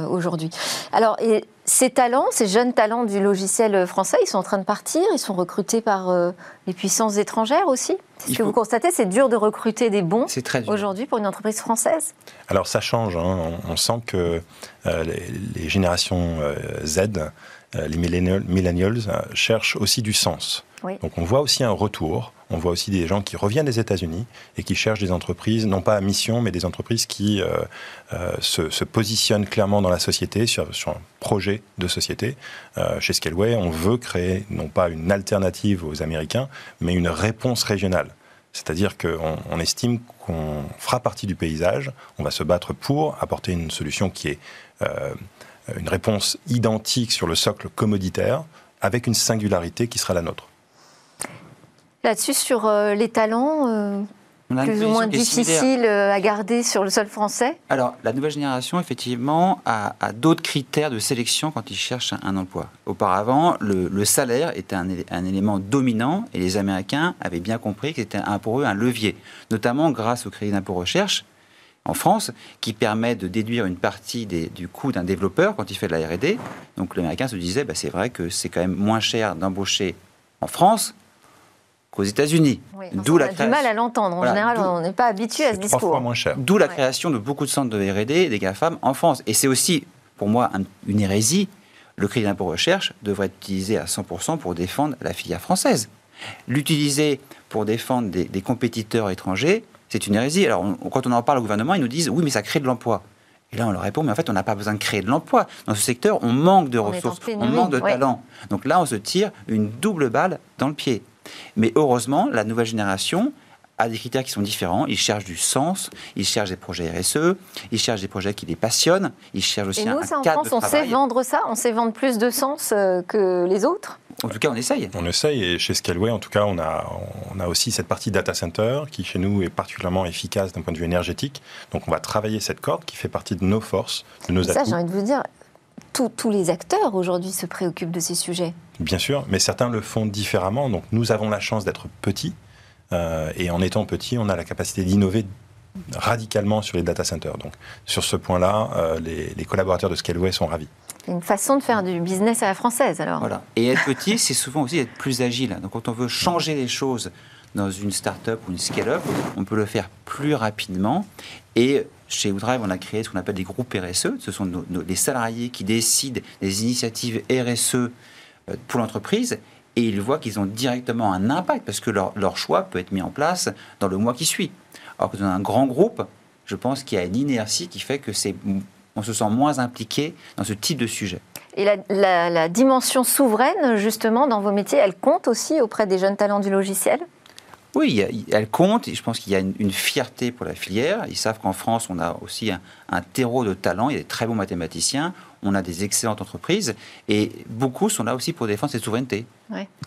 aujourd'hui. Alors, et ces talents, ces jeunes talents du logiciel français, ils sont en train de partir, ils sont recrutés par les puissances étrangères aussi? C'est ce que vous constatez, c'est dur de recruter des bons aujourd'hui pour une entreprise française? Alors ça change, hein. on, sent que les, générations Z, les millennials, cherchent aussi du sens. Donc on voit aussi un retour, on voit aussi des gens qui reviennent des États-Unis et qui cherchent des entreprises, non pas à mission, mais des entreprises qui euh, euh, se, positionnent clairement dans la société, sur, un projet de société. Euh, chez Scaleway, on veut créer non pas une alternative aux Américains, mais une réponse régionale. C'est-à-dire qu'on on estime qu'on fera partie du paysage, on va se battre pour apporter une solution qui est une réponse identique sur le socle commoditaire, avec une singularité qui sera la nôtre. Là-dessus, sur euh, les talents, euh, plus ou moins difficiles euh, à garder sur le sol français Alors, la nouvelle génération, effectivement, a, d'autres critères de sélection quand ils cherchent un, emploi. Auparavant, le, salaire était un, élément dominant et les Américains avaient bien compris que c'était pour eux un levier, notamment grâce au crédit d'impôt recherche en France, qui permet de déduire une partie du coût d'un développeur quand il fait de la R&D. Donc l'Américain se disait, bah, c'est vrai que c'est quand même moins cher d'embaucher en France qu'aux États-Unis. D'où la du mal à l'entendre. En général, on n'est pas habitué à ce discours. Fois moins cher. D'où la création de beaucoup de centres de R&D des GAFAM en France. Et c'est aussi, pour moi, une hérésie. Le crédit d'impôt recherche devrait être utilisé à 100% pour défendre la filière française. L'utiliser pour défendre des, compétiteurs étrangers, c'est une hérésie. Alors, quand on en parle au gouvernement, ils nous disent oui, mais ça crée de l'emploi. Et là, on leur répond, mais en fait, on n'a pas besoin de créer de l'emploi. Dans ce secteur, on manque de ressources, on manque de talent. Donc là, on se tire une double balle dans le pied. Mais heureusement, la nouvelle génération a des critères qui sont différents. Ils cherchent du sens, ils cherchent des projets RSE, ils cherchent des projets qui les passionnent, ils cherchent aussi Et nous, un, en France, on sait vendre ça, on sait vendre plus de sens euh, que les autres en tout cas, on essaye. On essaye, et chez Scaleway, en tout cas, on a, on a aussi cette partie data center qui, chez nous, est particulièrement efficace d'un point de vue énergétique. Donc, on va travailler cette corde qui fait partie de nos forces, de nos atouts. Ça, j'ai envie de vous dire, tous les acteurs aujourd'hui se préoccupent de ces sujets. Bien sûr, mais certains le font différemment. Donc nous avons la chance d'être petits. Euh, et en étant petits, on a la capacité d'innover radicalement sur les data centers. Donc sur ce point-là, euh, les, collaborateurs de Scaleway sont ravis. Une façon de faire du business à la française, alors. Voilà. Et être petit, c'est souvent aussi être plus agile. Donc quand on veut changer les choses dans une start-up ou une scale-up, on peut le faire plus rapidement. Et chez Woodrive, on a créé ce qu'on appelle des groupes RSE. Ce sont les salariés qui décident des initiatives RSE euh, pour l'entreprise et ils voient qu'ils ont directement un impact parce que leur, leur, choix peut être mis en place dans le mois qui suit. Alors que dans un grand groupe, je pense qu'il y a une inertie qui fait que c'est on se sent moins impliqué dans ce type de sujet. Et la dimension souveraine, justement, dans vos métiers, elle compte aussi auprès des jeunes talents du logiciel? Oui, elle compte. Et je pense qu'il y a une, fierté pour la filière. Ils savent qu'en France, on a aussi un, terreau de talent. Il y a des très bons mathématiciens. On a des excellentes entreprises. Et beaucoup sont là aussi pour défendre cette souveraineté.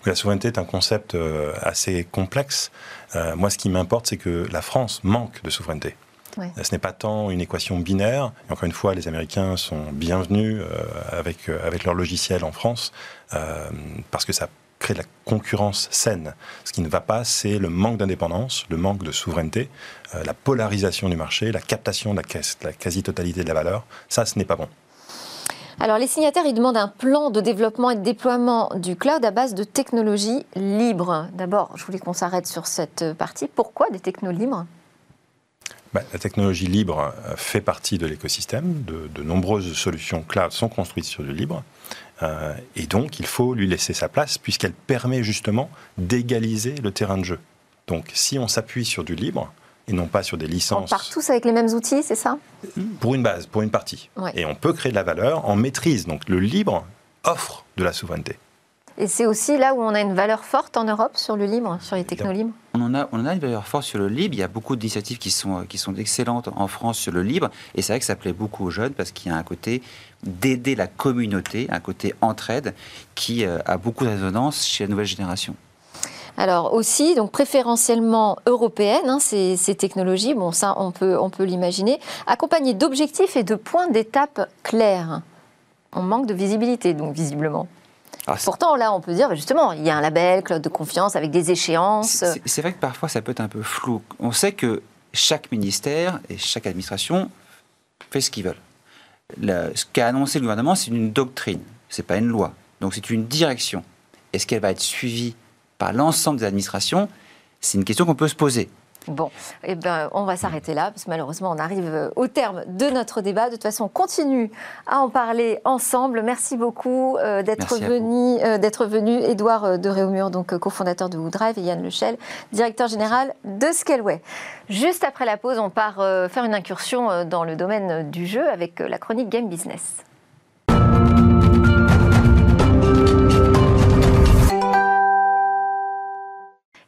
La souveraineté est un concept euh, assez complexe. Euh, moi, ce qui m'importe, c'est que la France manque de souveraineté. Ce n'est pas tant une équation binaire. Et encore une fois, les Américains sont bienvenus euh, avec, avec leur logiciel en France parce que ça créer de la concurrence saine. Ce qui ne va pas, c'est le manque d'indépendance, le manque de souveraineté, euh, la polarisation du marché, la captation de la, quasi-totalité de la valeur. Ça, ce n'est pas bon. Alors, les signataires, ils demandent un plan de développement et de déploiement du cloud à base de technologies libres. D'abord, je voulais qu'on s'arrête sur cette partie. Pourquoi des technos libres? Bah, La technologie libre euh, fait partie de l'écosystème. De, nombreuses solutions cloud sont construites sur du libre. Euh, et donc, il faut lui laisser sa place puisqu'elle permet justement d'égaliser le terrain de jeu. Donc, si on s'appuie sur du libre, et non pas sur des licences. On part tous avec les mêmes outils, c'est ça? Pour une base, pour une partie. Et on peut créer de la valeur en maîtrise. Donc le libre offre de la souveraineté. Et c'est aussi là où on a une valeur forte en Europe sur le libre, sur les techno libres on en, a, on a une valeur forte sur le libre. Il y a beaucoup d'initiatives qui sont, qui sont excellentes en France sur le libre. Et c'est vrai que ça plaît beaucoup aux jeunes parce qu'il y a un côté d'aider la communauté, un côté entraide qui euh, a beaucoup de résonance chez la nouvelle génération. Alors aussi, donc préférentiellement européennes, hein, ces, technologies, bon ça on peut, on peut l'imaginer, accompagnées d'objectifs et de points d'étape clairs. On manque de visibilité donc visiblement. Ah, Pourtant, là, on peut dire, justement, il y a un label, cloud de confiance, avec des échéances. C'est vrai que parfois, ça peut être un peu flou. On sait que chaque ministère et chaque administration fait ce qu'ils veulent. ce qu'a annoncé le gouvernement, c'est une doctrine, c'est pas une loi. Donc c'est une direction. Est-ce qu'elle va être suivie par l'ensemble des administrations? C'est une question qu'on peut se poser. Bon, eh ben, on va s'arrêter là, parce que malheureusement, on arrive euh, au terme de notre débat. De toute façon, on continue à en parler ensemble. Merci beaucoup euh, d'être venu, euh, d'être venu, Édouard de Réaumur, donc cofondateur de WooDrive, et Yann Lechel, directeur général de Scaleway. Juste après la pause, on part faire une incursion dans le domaine du jeu avec la chronique Game Business.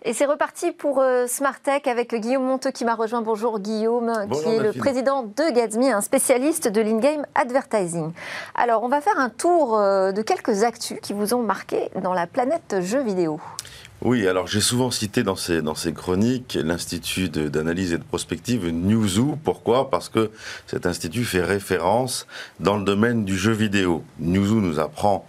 Et c'est reparti pour euh, Smart Tech avec Guillaume Monteux qui m'a rejoint. Bonjour Guillaume, qui est le président de Gatsby, un spécialiste de l'in-game advertising. Alors, on va faire un tour euh, de quelques actus qui vous ont marqué dans la planète jeux vidéo. Oui, alors j'ai souvent cité dans ces, dans ces chroniques l'Institut d'analyse et de prospective Newzoo. Pourquoi? Parce que cet institut fait référence dans le domaine du jeu vidéo. Newzoo nous apprend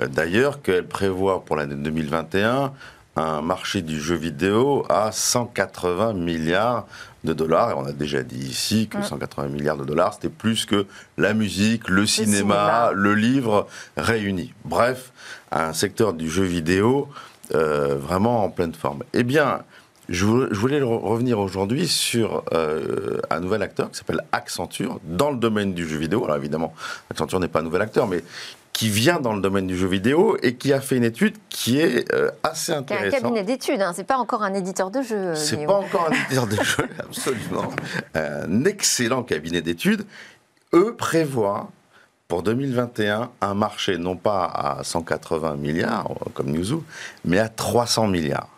euh, d'ailleurs qu'elle prévoit pour l'année 2021 un marché du jeu vidéo à 180 milliards de dollars. Et on a déjà dit ici que 180 milliards de dollars, c'était plus que la musique, le, cinéma, le livre réunis. Bref, un secteur du jeu vidéo euh, vraiment en pleine forme. Eh bien, je voulais revenir aujourd'hui sur euh, un nouvel acteur qui s'appelle Accenture dans le domaine du jeu vidéo. Alors évidemment, Accenture n'est pas un nouvel acteur, mais qui vient dans le domaine du jeu vidéo et qui a fait une étude qui est euh, assez intéressante. C'est un cabinet d'études, hein. c'est pas encore un éditeur de jeux. C'est pas encore un éditeur de jeux, absolument. Un excellent cabinet d'études. Eux prévoient pour 2021 un marché non pas à 180 milliards comme Newzoo, mais à 300 milliards.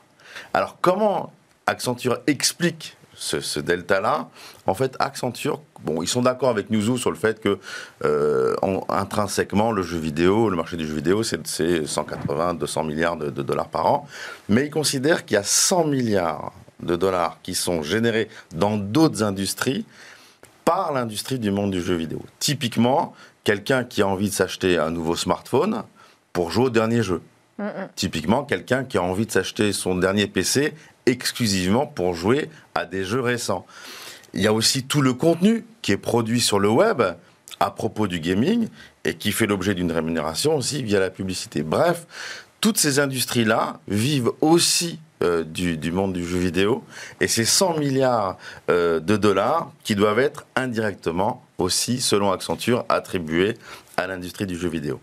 Alors comment Accenture explique ce, delta-là, en fait, Accenture, bon, ils sont d'accord avec Newzoo sur le fait que euh, intrinsèquement, le jeu vidéo, le marché du jeu vidéo, c'est 180, 200 milliards de, dollars par an, mais ils considèrent qu'il y a 100 milliards de dollars qui sont générés dans d'autres industries par l'industrie du monde du jeu vidéo. Typiquement, quelqu'un qui a envie de s'acheter un nouveau smartphone pour jouer au dernier jeu. Typiquement, quelqu'un qui a envie de s'acheter son dernier PC exclusivement pour jouer à des jeux récents. Il y a aussi tout le contenu qui est produit sur le web à propos du gaming et qui fait l'objet d'une rémunération aussi via la publicité. Bref, toutes ces industries-là vivent aussi euh, du, monde du jeu vidéo et c'est 100 milliards euh, de dollars qui doivent être indirectement aussi, selon Accenture, attribués à l'industrie du jeu vidéo.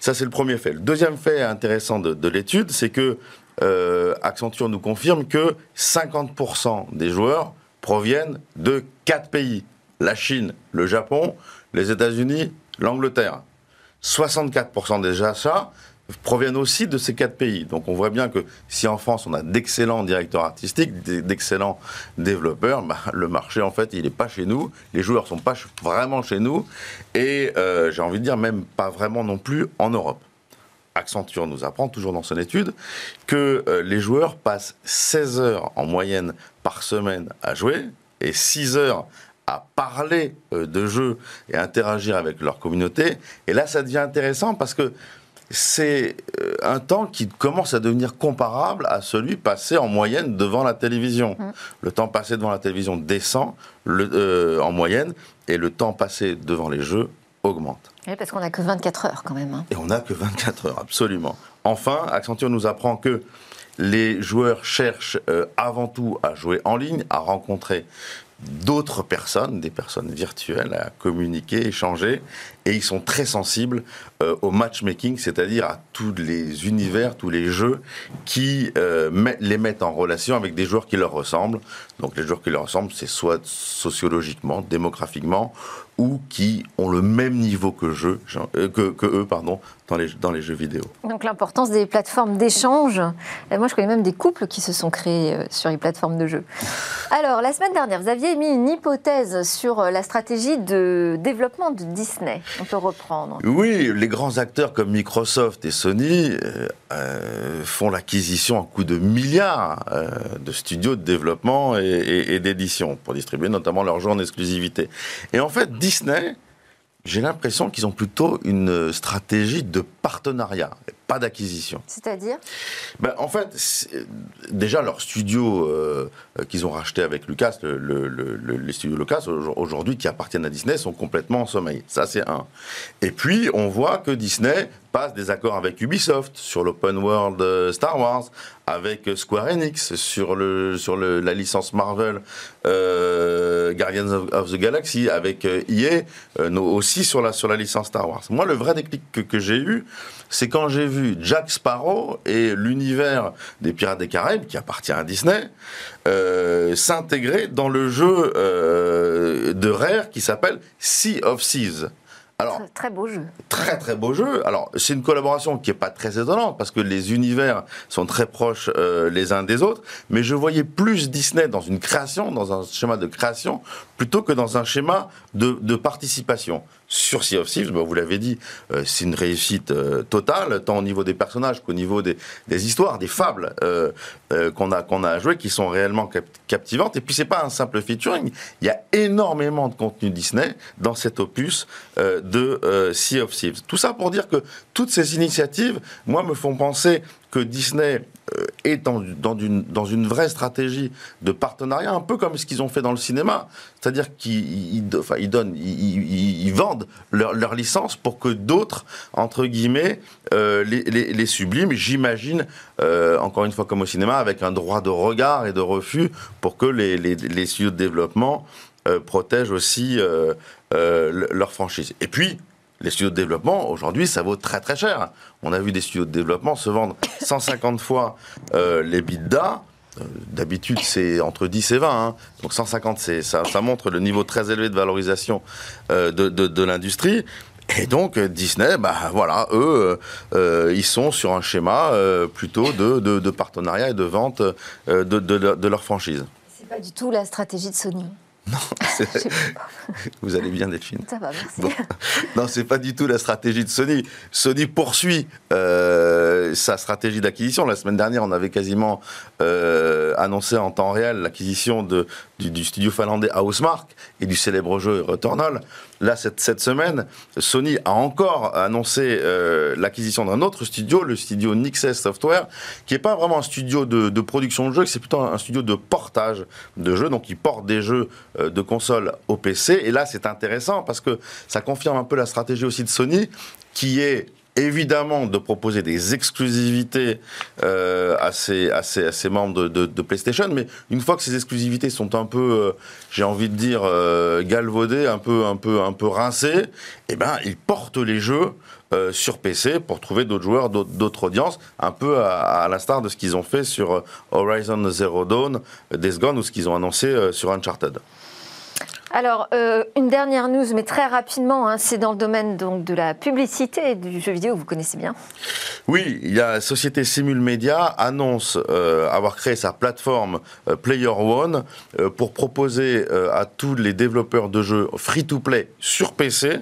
Ça, c'est le premier fait. Le deuxième fait intéressant de l'étude, c'est que euh, Accenture nous confirme que 50% des joueurs proviennent de quatre pays. La Chine, le Japon, les États-Unis, l'Angleterre. 64% des achats proviennent aussi de ces quatre pays. Donc on voit bien que si en France on a d'excellents directeurs artistiques, d'excellents développeurs, bah, le marché en fait il n'est pas chez nous, les joueurs sont pas vraiment chez nous et euh, j'ai envie de dire même pas vraiment non plus en Europe. Accenture nous apprend, toujours dans son étude, que euh, les joueurs passent 16 heures en moyenne par semaine à jouer et 6 heures à parler euh, de jeux et interagir avec leur communauté. Et là, ça devient intéressant parce que c'est euh, un temps qui commence à devenir comparable à celui passé en moyenne devant la télévision. Mmh. Le temps passé devant la télévision descend en moyenne et le temps passé devant les jeux augmente. Oui, parce qu'on n'a que 24 heures quand même. Hein. Et on n'a que 24 heures, absolument. Enfin, Accenture nous apprend que les joueurs cherchent euh, avant tout à jouer en ligne, à rencontrer d'autres personnes, des personnes virtuelles, à communiquer, échanger, et ils sont très sensibles euh, au matchmaking, c'est-à-dire à tous les univers, tous les jeux qui euh, les mettent en relation avec des joueurs qui leur ressemblent. Donc les joueurs qui leur ressemblent, c'est soit sociologiquement, démographiquement, ou qui ont le même niveau que, jeu, euh, que, que eux pardon, dans les, dans les jeux vidéo. Donc l'importance des plateformes d'échange. Moi, je connais même des couples qui se sont créés sur les plateformes de jeux. Alors, la semaine dernière, vous aviez émis une hypothèse sur la stratégie de développement de Disney. On peut reprendre. Oui, les grands acteurs comme Microsoft et Sony font l'acquisition en coût de milliards de studios de développement et, et d'édition pour distribuer notamment leurs jeux en exclusivité. Et en fait, Disney, j'ai l'impression qu'ils ont plutôt une stratégie de partenariat, pas d'acquisition. C'est-à-dire ben, En fait, déjà leur studio euh, qu'ils ont racheté avec Lucas, les studios Lucas aujourd'hui qui appartiennent à Disney sont complètement en sommeil. Ça c'est un. Et puis on voit que Disney passe des accords avec Ubisoft sur l'open world euh, Star Wars, avec Square Enix sur, le, sur le, la licence Marvel euh, Guardians of, the Galaxy, avec EA euh, aussi sur la, sur la licence Star Wars. Moi, le vrai déclic que, que j'ai eu, c'est quand j'ai vu Jack Sparrow et l'univers des Pirates des Caraïbes, qui appartient à Disney, s'intégrer dans le jeu de Rare qui s'appelle Sea of Thieves. Alors, très, beau jeu. Très très beau jeu. Alors c'est une collaboration qui est pas très étonnante parce que les univers sont très proches euh, les uns des autres, mais je voyais plus Disney dans une création, dans un schéma de création, plutôt que dans un schéma de, de participation sur Sea of Thieves, bah, vous l'avez dit, euh, c'est une réussite euh, totale, tant au niveau des personnages qu'au niveau des, histoires, des fables euh, qu'on a, qu'on a à jouer, qui sont réellement captivantes. Et puis, c'est pas un simple featuring. Il y a énormément de contenu Disney dans cet opus de Sea of Thieves. Tout ça pour dire que toutes ces initiatives, moi, me font penser que Disney euh, est dans, dans, une, dans, une, vraie stratégie de partenariat, un peu comme ce qu'ils ont fait dans le cinéma. C'est-à-dire qu'ils enfin, ils donnent, ils, vendent leur, leur, licence pour que d'autres, entre guillemets, euh, les, les, les, subliment. J'imagine, euh, encore une fois comme au cinéma, avec un droit de regard et de refus pour que les, les studios de développement protègent aussi leur franchise. Et puis, les studios de développement, aujourd'hui, ça vaut très très cher. On a vu des studios de développement se vendre 150 fois euh, les bidas. Euh, d'habitude, c'est entre 10 et 20. Hein. Donc 150, ça, ça montre le niveau très élevé de valorisation euh, de, de, l'industrie. Et donc Disney, bah voilà, eux, ils sont sur un schéma plutôt de, de, partenariat et de vente de, de, leur franchise. C'est pas du tout la stratégie de Sony. Non, vous allez bien, Delphine. Ça va, merci. Non, c'est pas du tout la stratégie de Sony. Sony poursuit euh, sa stratégie d'acquisition. La semaine dernière, on avait quasiment euh, annoncé en temps réel l'acquisition du, studio finlandais Housemark et du célèbre jeu Returnal. Là, cette, cette semaine, Sony a encore annoncé euh, l'acquisition d'un autre studio, le studio Nixes Software, qui n'est pas vraiment un studio de, production de jeux, c'est plutôt un, studio de portage de jeux. Donc, il porte des jeux euh, de console au PC. Et là, c'est intéressant parce que ça confirme un peu la stratégie aussi de Sony, qui est évidemment de proposer des exclusivités euh, à, ses, membres de, PlayStation, mais une fois que ces exclusivités sont un peu, euh, j'ai envie de dire, euh, galvaudées, un peu, un peu, rincées, eh ben, ils portent les jeux sur PC pour trouver d'autres joueurs, d'autres audiences, un peu à, l'instar de ce qu'ils ont fait sur Horizon Zero Dawn, Death Gone, ou ce qu'ils ont annoncé sur Uncharted. Alors, euh, une dernière news, mais très rapidement, hein, c'est dans le domaine donc, de la publicité du jeu vidéo, vous connaissez bien. Oui, la société Simul Media annonce euh, avoir créé sa plateforme euh, Player One pour proposer à tous les développeurs de jeux free-to-play sur PC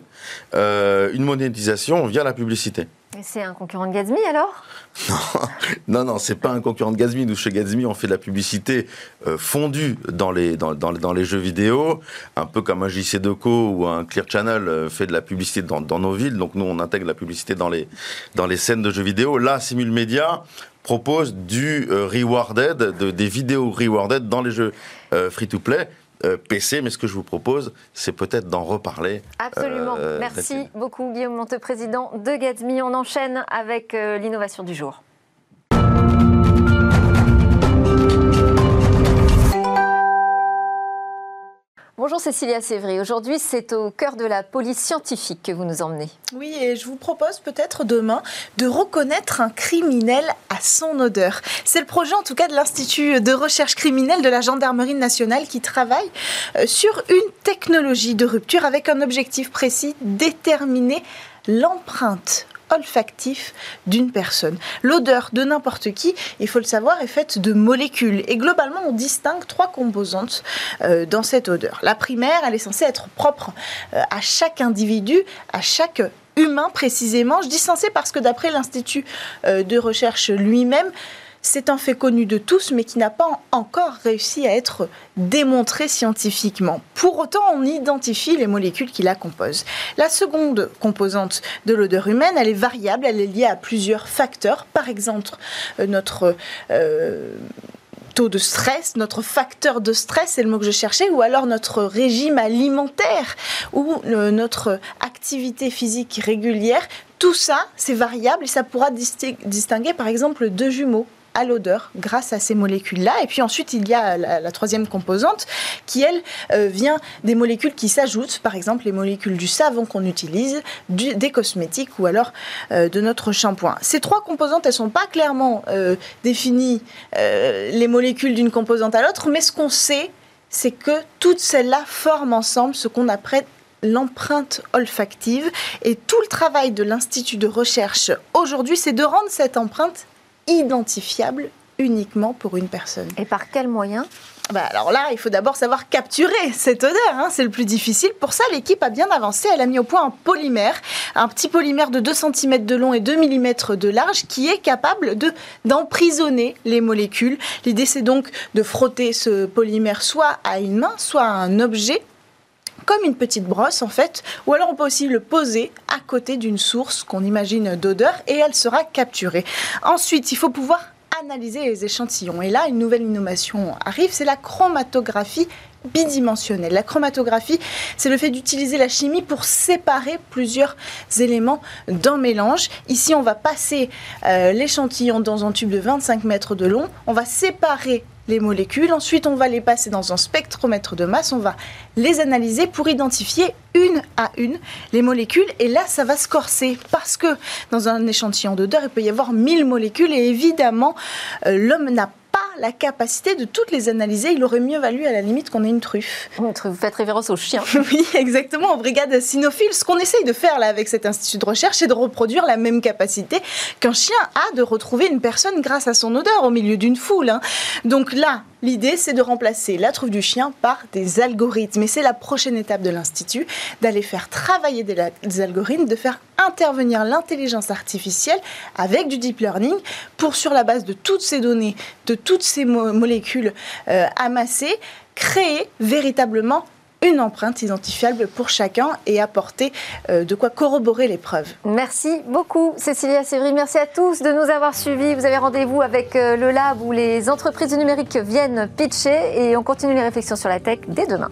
une monétisation via la publicité. C'est un concurrent de Gatsby alors? Non, non, c'est pas un concurrent de Gatsby. Nous, chez Gatsby, on fait de la publicité euh, fondue dans les, dans, les jeux vidéo, un peu comme un JC Deco ou un Clear Channel euh, fait de la publicité dans, nos villes. Donc nous, on intègre la publicité dans les, dans les scènes de jeux vidéo. Là, Simul Media propose du euh, rewarded, de, des vidéos rewarded dans les jeux free-to-play. PC, mais ce que je vous propose, c'est peut-être d'en reparler. Absolument. Merci beaucoup, Guillaume Monte, président de Gatsby. On enchaîne avec l'innovation du jour. Bonjour Cécilia Sévry. Aujourd'hui, c'est au cœur de la police scientifique que vous nous emmenez. Oui, et je vous propose peut-être demain de reconnaître un criminel à son odeur. C'est le projet en tout cas de l'Institut de recherche criminelle de la Gendarmerie nationale qui travaille euh, sur une technologie de rupture avec un objectif précis, déterminer l'empreinte olfactif d'une personne. L'odeur de n'importe qui, il faut le savoir, est faite de molécules. Et globalement, on distingue trois composantes euh, dans cette odeur. La primaire, elle est censée être propre euh, à chaque individu, à chaque humain précisément. Je dis censé parce que d'après l'Institut euh, de recherche lui-même, c'est un fait connu de tous, mais qui n'a pas encore réussi à être démontré scientifiquement. Pour autant, on identifie les molécules qui la composent. La seconde composante de l'odeur humaine, elle est variable, elle est liée à plusieurs facteurs. Par exemple, euh, notre... Euh, de stress, notre facteur de stress, c'est le mot que je cherchais, ou alors notre régime alimentaire, ou euh, notre activité physique régulière. Tout ça, c'est variable et ça pourra distinguer par exemple deux jumeaux à l'odeur grâce à ces molécules-là. Et puis ensuite, il y a la, troisième composante qui, elle, euh, vient des molécules qui s'ajoutent, par exemple les molécules du savon qu'on utilise, des cosmétiques ou alors euh, de notre shampoing. Ces trois composantes, elles ne sont pas clairement euh, définies, les molécules d'une composante à l'autre, mais ce qu'on sait, c'est que toutes celles-là forment ensemble ce qu'on appelle l'empreinte olfactive. Et tout le travail de l'Institut de recherche aujourd'hui, c'est de rendre cette empreinte identifiable uniquement pour une personne. Et par quel moyen bah alors là, il faut d'abord savoir capturer cette odeur, hein, c'est le plus difficile. Pour ça, l'équipe a bien avancé, elle a mis au point un polymère, un petit polymère de 2 cm de long et 2 mm de large qui est capable de, d'emprisonner les molécules. L'idée, c'est donc de frotter ce polymère soit à une main, soit à un objet comme une petite brosse en fait, ou alors on peut aussi le poser à côté d'une source qu'on imagine d'odeur et elle sera capturée. Ensuite, il faut pouvoir analyser les échantillons. Et là, une nouvelle innovation arrive, c'est la chromatographie bidimensionnelle. La chromatographie, c'est le fait d'utiliser la chimie pour séparer plusieurs éléments d'un mélange. Ici, on va passer euh, l'échantillon dans un tube de 25 mètres de long. On va séparer les molécules. Ensuite, on va les passer dans un spectromètre de masse. On va les analyser pour identifier une à une les molécules. Et là, ça va se corser parce que dans un échantillon d'odeur, il peut y avoir 1000 molécules et évidemment, euh, l'homme n'a la capacité de toutes les analyser. Il aurait mieux valu à la limite qu'on ait une truffe. Vous faites référence aux chiens. oui, exactement, en brigade cynophile. Ce qu'on essaye de faire là avec cet institut de recherche, c'est de reproduire la même capacité qu'un chien a de retrouver une personne grâce à son odeur au milieu d'une foule. Hein. Donc là, L'idée, c'est de remplacer la truffe du chien par des algorithmes. Et c'est la prochaine étape de l'Institut, d'aller faire travailler des, algorithmes, de faire intervenir l'intelligence artificielle avec du deep learning pour, sur la base de toutes ces données, de toutes ces molécules euh, amassées, créer véritablement une empreinte identifiable pour chacun et apporter euh, de quoi corroborer les preuves. Merci beaucoup Cécilia Sévry, merci à tous de nous avoir suivis. Vous avez rendez-vous avec euh, le lab où les entreprises du numérique viennent pitcher et on continue les réflexions sur la tech dès demain.